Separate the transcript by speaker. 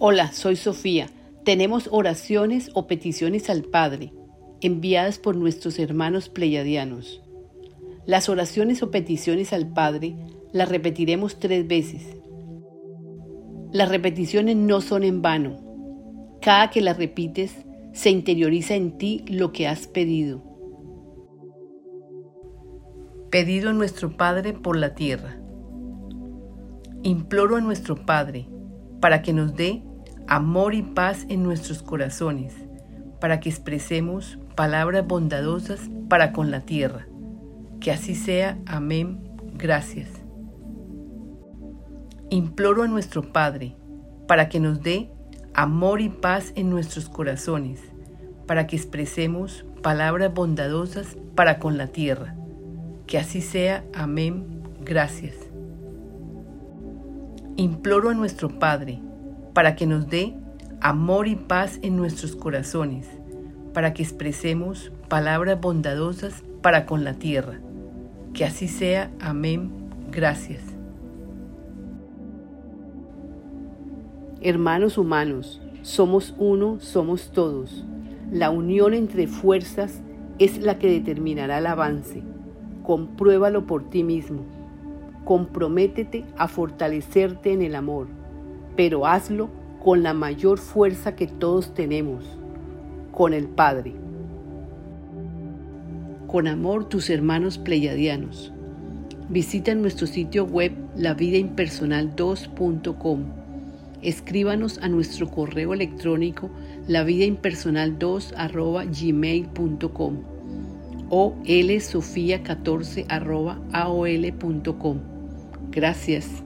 Speaker 1: Hola, soy Sofía. Tenemos oraciones o peticiones al Padre, enviadas por nuestros hermanos pleyadianos. Las oraciones o peticiones al Padre las repetiremos tres veces. Las repeticiones no son en vano. Cada que las repites, se interioriza en ti lo que has pedido. Pedido a nuestro Padre por la tierra. Imploro a nuestro Padre para que nos dé amor y paz en nuestros corazones, para que expresemos palabras bondadosas para con la tierra. Que así sea. Amén. Gracias. Imploro a nuestro Padre para que nos dé amor y paz en nuestros corazones, para que expresemos palabras bondadosas para con la tierra. Que así sea. Amén. Gracias. Imploro a nuestro Padre para que nos dé amor y paz en nuestros corazones, para que expresemos palabras bondadosas para con la tierra. Que así sea. Amén. Gracias. Hermanos humanos, somos uno, somos todos. La unión entre fuerzas es la que determinará el avance. Compruébalo por ti mismo. Comprométete a fortalecerte en el amor pero hazlo con la mayor fuerza que todos tenemos, con el Padre. Con amor tus hermanos pleyadianos. Visita nuestro sitio web lavidaimpersonal2.com. Escríbanos a nuestro correo electrónico lavidaimpersonal2.gmail.com o lsofia14.aol.com. Gracias.